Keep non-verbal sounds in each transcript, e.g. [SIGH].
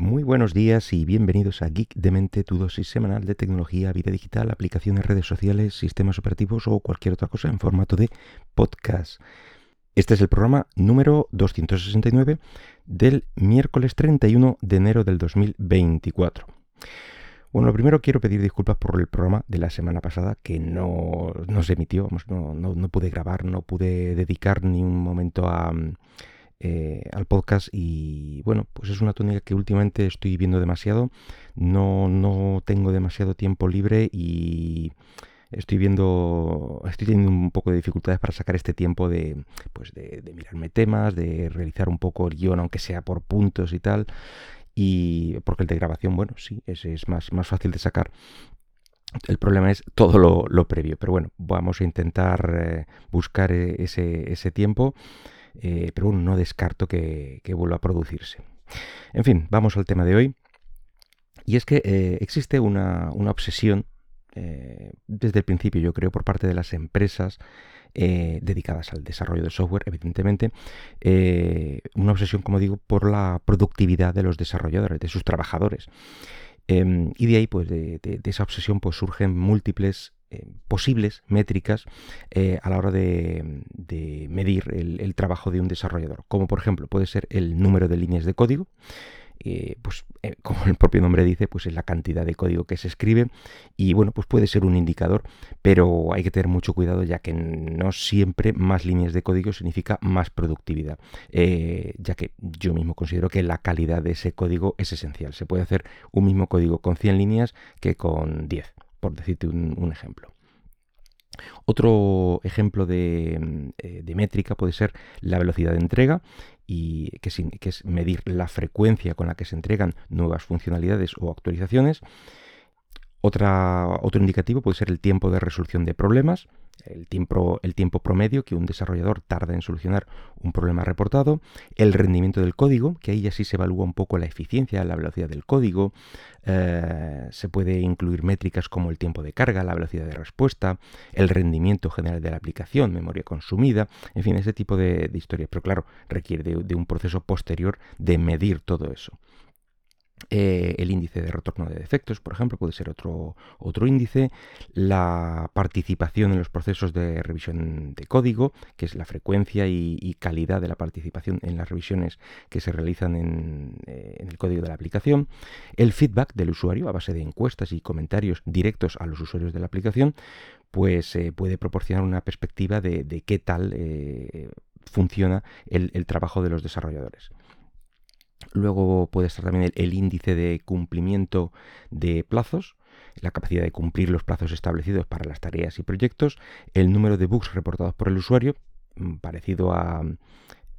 Muy buenos días y bienvenidos a Geek de Mente, tu dosis semanal de tecnología, vida digital, aplicaciones, redes sociales, sistemas operativos o cualquier otra cosa en formato de podcast. Este es el programa número 269 del miércoles 31 de enero del 2024. Bueno, lo primero quiero pedir disculpas por el programa de la semana pasada que no, se emitió, vamos, no, no pude grabar, no pude dedicar ni un momento a eh, al podcast y bueno, pues es una tónica que últimamente estoy viendo demasiado, no, no tengo demasiado tiempo libre y estoy viendo, estoy teniendo un poco de dificultades para sacar este tiempo de, pues de, mirarme temas, de realizar un poco el guion, aunque sea por puntos y tal, y porque el de grabación, bueno, sí, es, más, más fácil de sacar. El problema es todo lo, previo, pero bueno, vamos a intentar eh, buscar eh, ese, ese tiempo. Eh, pero bueno, no descarto que, vuelva a producirse. En fin, vamos al tema de hoy. Y es que eh, existe una, obsesión, eh, desde el principio yo creo, por parte de las empresas dedicadas al desarrollo de software, evidentemente, una obsesión, como digo, por la productividad de los desarrolladores, de sus trabajadores. Em, y de ahí, pues, de, de, esa obsesión, pues surgen múltiples eh, posibles métricas eh, a la hora de, medir el, trabajo de un desarrollador, como por ejemplo puede ser el número de líneas de código, eh, pues como el propio nombre dice, pues es la cantidad de código que se escribe y bueno, pues puede ser un indicador, pero hay que tener mucho cuidado ya que no siempre más líneas de código significa más productividad, ya que yo mismo considero que la calidad de ese código es esencial. Se puede hacer un mismo código con 100 líneas que con 10 por decirte un, ejemplo. Otro ejemplo mm, eh, de, métrica puede ser la velocidad de entrega, y que, es medir la frecuencia con la que se entregan nuevas funcionalidades o actualizaciones. Otra, otro indicativo puede ser el tiempo de resolución de problemas, el tiempo, el tiempo promedio que un desarrollador tarda en solucionar un problema reportado, el rendimiento del código, que ahí ya sí se evalúa un poco la eficiencia, la velocidad del código, eh, se puede incluir métricas como el tiempo de carga, la velocidad de respuesta, el rendimiento general de la aplicación, memoria consumida, en fin, ese tipo de, historias. Pero claro, requiere de un proceso posterior de medir todo eso. Eh, el índice de retorno de defectos, por ejemplo, puede ser otro, otro índice. La participación en los procesos de revisión de código, que es la frecuencia y, calidad de la participación en las revisiones que se realizan eh, en, el código de la aplicación. El feedback del usuario a base de encuestas y comentarios directos a los usuarios de la aplicación, pues eh, puede proporcionar una perspectiva de, qué tal funciona el trabajo de los desarrolladores. Luego puede estar también el, índice de cumplimiento de plazos, la capacidad de cumplir los plazos establecidos para las tareas y proyectos, el número de bugs reportados por el usuario, mm, parecido a,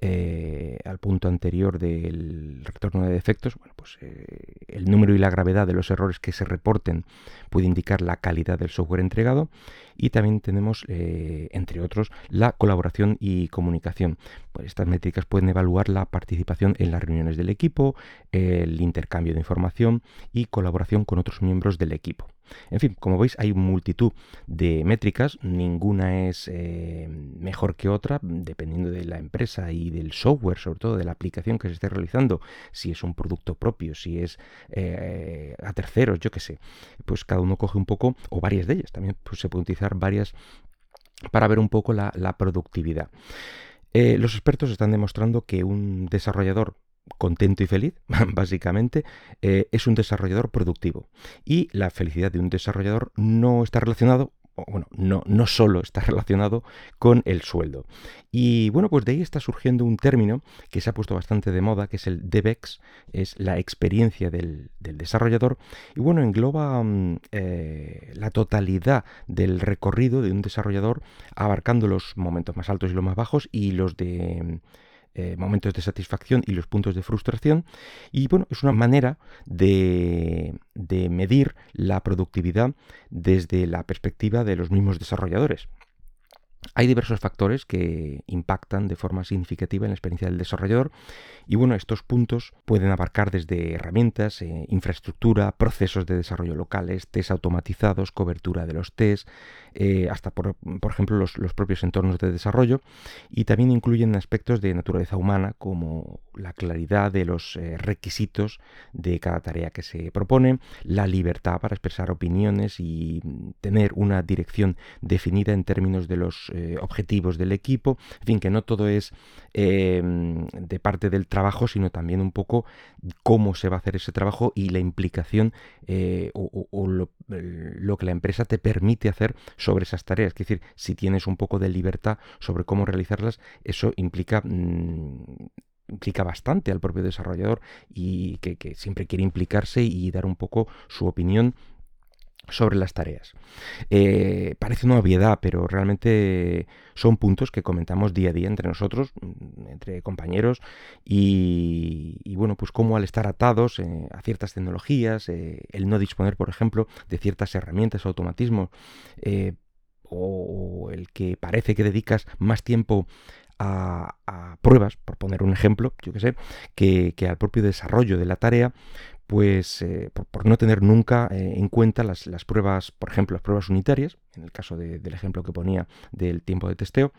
eh, al punto anterior del retorno de defectos, bueno, pues eh, el número y la gravedad de los errores que se reporten puede indicar la calidad del software entregado y también tenemos, eh, entre otros, la colaboración y comunicación. Pues estas métricas pueden evaluar la participación en las reuniones del equipo, el intercambio de información y colaboración con otros miembros del equipo. En fin, como veis hay multitud de métricas, ninguna es eh, mejor que otra, dependiendo de la empresa y del software, sobre todo de la aplicación que se esté realizando, si es un producto propio, si es eh, a terceros, yo qué sé, pues cada uno coge un poco, o varias de ellas, también pues, se puede utilizar varias para ver un poco la, productividad. Eh, los expertos están demostrando que un desarrollador contento y feliz, [LAUGHS] básicamente, eh, es un desarrollador productivo. Y la felicidad de un desarrollador no está relacionado, bueno, no, no solo está [LAUGHS] relacionado con el sueldo. Y bueno, pues de ahí está surgiendo un término que se ha puesto bastante de moda, que es el DevEx, es la experiencia del, desarrollador. Y bueno, engloba mm, eh, la totalidad del recorrido de un desarrollador, abarcando los momentos más altos y los más bajos y los de eh, momentos de satisfacción y los puntos de frustración. Y bueno, es una manera de, de medir la productividad desde la perspectiva de los mismos desarrolladores. Hay diversos factores que impactan de forma significativa en la experiencia del desarrollador y bueno, estos puntos pueden abarcar desde herramientas, eh, infraestructura, procesos de desarrollo locales, test automatizados, cobertura de los test, eh, hasta por, ejemplo los, propios entornos de desarrollo y también incluyen aspectos de naturaleza humana como la claridad de los eh, requisitos de cada tarea que se propone, la libertad para expresar opiniones y tener una dirección definida en términos de los eh, objetivos del equipo, en fin, que no todo es de parte del trabajo, sino también un poco cómo se va a hacer ese trabajo y la implicación o, lo, que la empresa te permite hacer esas tareas. Es decir, si tienes un poco de libertad sobre cómo realizarlas, eso implica... Mm, implica bastante al propio desarrollador y que, siempre quiere implicarse y dar un poco su opinión sobre las tareas. Eh, parece una obviedad, pero realmente son puntos que comentamos día a día entre nosotros, mm, entre compañeros, y, bueno, pues cómo al estar atados eh, a ciertas tecnologías, eh, el no disponer, por ejemplo, de ciertas herramientas o automatismos, o el que parece que dedicas más tiempo a, pruebas, por poner un ejemplo, yo que sé, que, al propio desarrollo de la tarea, pues eh, por, no tener nunca eh, en cuenta las, pruebas, por ejemplo, las pruebas unitarias, en el caso del ejemplo que ponía del tiempo de testeo,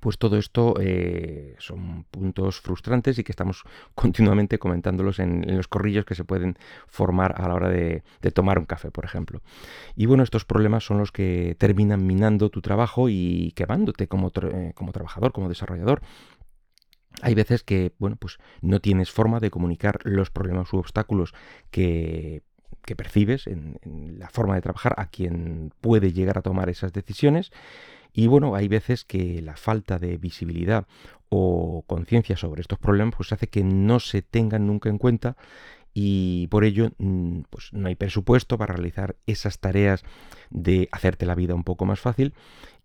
pues todo esto eh, son puntos frustrantes y que estamos [LAUGHS] continuamente comentándolos en, los corrillos que se pueden formar a la hora de, tomar un café, por ejemplo. Y bueno, estos problemas son los que terminan minando tu trabajo y quemándote como, como trabajador, como desarrollador. Hay veces que, bueno, pues no tienes forma de comunicar los problemas u obstáculos que percibes en, la forma de trabajar a quien puede llegar a tomar esas decisiones. Y bueno, hay veces que la falta de visibilidad o conciencia sobre estos problemas pues hace que no se tengan nunca en cuenta y por ello mm, pues no hay presupuesto para realizar esas tareas de hacerte la vida un poco más fácil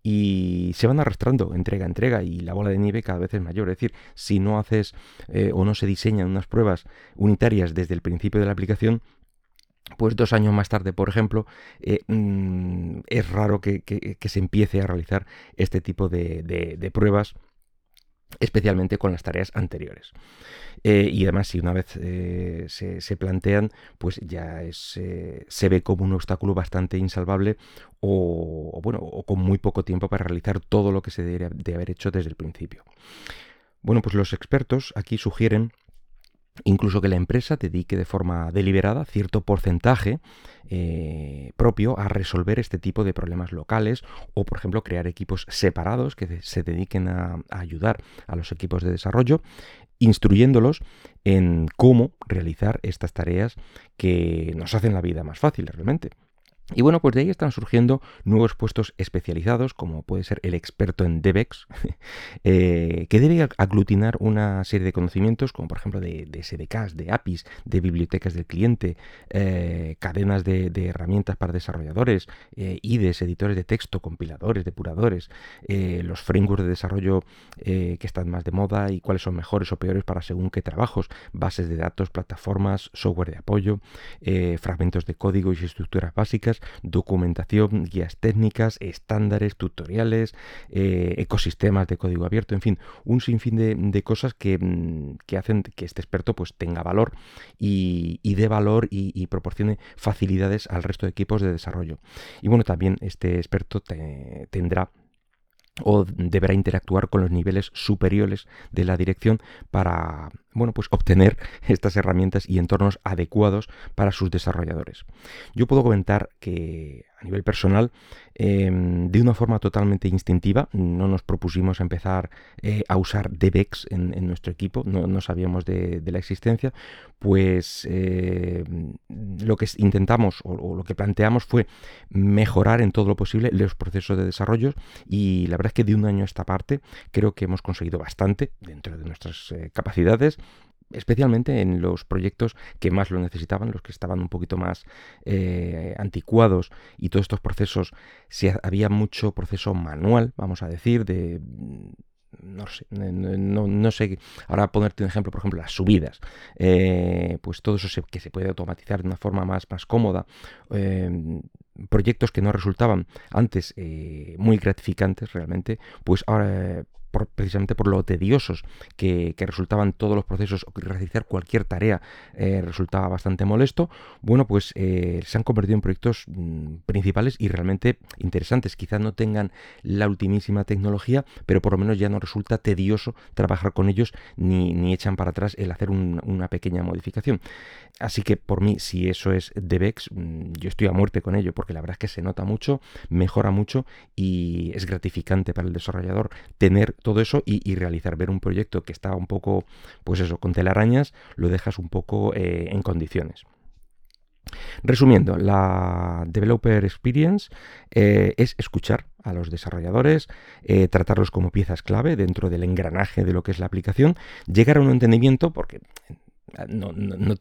y se van arrastrando entrega a entrega y la bola de nieve cada vez es mayor. Es decir, si no haces eh, o no se diseñan unas pruebas unitarias desde el principio de la aplicación, pues dos años más tarde, por ejemplo, eh, mm, es raro que, se empiece a realizar este tipo de, pruebas especialmente con las tareas anteriores. Eh, y además, si una vez eh, se, plantean, pues ya se ve como un obstáculo bastante insalvable o, bueno, o con muy poco tiempo para realizar todo lo que se debería de haber hecho desde el principio. Bueno, pues los expertos aquí sugieren incluso que la empresa dedique de forma deliberada cierto porcentaje eh, propio a resolver este tipo de problemas locales o, por ejemplo, crear equipos separados que se dediquen a, a ayudar a los equipos de desarrollo, instruyéndolos en cómo realizar estas tareas que nos hacen la vida más fácil realmente. Y bueno, pues de ahí están surgiendo nuevos puestos especializados, como puede ser el experto en DevEx, [LAUGHS] eh, que debe aglutinar una serie de conocimientos, como por ejemplo de, SDKs, de APIs, de bibliotecas del cliente, eh, cadenas de, herramientas para desarrolladores, eh, IDEs, editores de texto, compiladores, depuradores, los frameworks de desarrollo que están más de moda y cuáles son mejores o peores para según qué trabajos, bases de datos, plataformas, software de apoyo, fragmentos de código y estructuras básicas, documentación, guías técnicas, estándares, tutoriales, eh, ecosistemas de código abierto, en fin, un sinfín de, cosas mm, que, hacen que este experto pues tenga valor y, dé valor y, proporcione facilidades al resto de equipos de desarrollo. Y bueno, también este experto tendrá o deberá interactuar con los niveles superiores de la dirección para bueno, pues obtener estas herramientas y entornos adecuados para sus desarrolladores. Yo puedo comentar que a nivel personal, em, de una forma totalmente instintiva, no nos propusimos empezar eh, a usar DBEX en, nuestro equipo, no, sabíamos de, la existencia, pues eh, lo que intentamos o, lo que planteamos fue mejorar en todo lo posible los procesos de desarrollo y la verdad es que de un año a esta parte creo que hemos conseguido bastante dentro de nuestras eh, capacidades especialmente en los proyectos que más lo necesitaban, los que estaban un poquito más eh, anticuados y todos estos procesos, si había mucho proceso manual, vamos a decir, de no sé, no, sé, ahora ponerte un ejemplo, por ejemplo, las subidas, eh, pues todo eso que se puede automatizar de una forma más, más cómoda, eh, proyectos que no resultaban antes muy gratificantes realmente, pues ahora precisamente por lo tediosos que, resultaban todos los procesos o realizar cualquier tarea eh, resultaba bastante molesto, bueno, pues eh, se han convertido en proyectos mm, principales y realmente interesantes. Quizás no tengan la ultimísima tecnología, pero por lo menos ya no resulta tedioso trabajar con ellos ni, echan para atrás el hacer una pequeña modificación. Así que por mí, si eso es DevEx, mm, yo estoy a muerte con ello, porque la verdad es que se nota mucho, mejora mucho y es gratificante para el desarrollador tener todo eso y, realizar, ver un proyecto que está un poco, pues eso, con telarañas, lo dejas un poco eh, en condiciones. Resumiendo, la Developer Experience eh, es escuchar a los desarrolladores, eh, tratarlos como piezas clave dentro del engranaje de lo que es la aplicación, llegar a un entendimiento, porque no,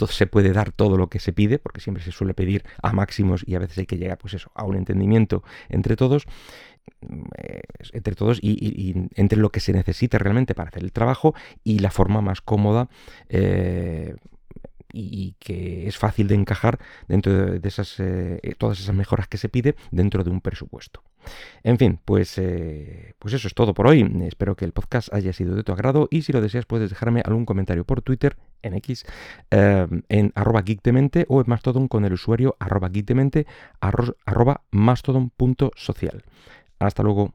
se puede dar todo lo que se pide, porque siempre se suele pedir a máximos y a veces hay que llegar pues eso, a un entendimiento entre todos, entre todos y, entre lo que se necesita realmente para hacer el trabajo y la forma más cómoda eh, y, que es fácil de encajar dentro de, esas, eh, todas esas mejoras que se pide dentro de un presupuesto. En fin, pues, pues eso es todo por hoy. Espero que el podcast haya sido de tu agrado y si lo deseas puedes dejarme algún comentario por Twitter en X en arroba geekdemente o en Mastodon con el usuario arroba geekdemente arroba mastodon.social. Hasta luego.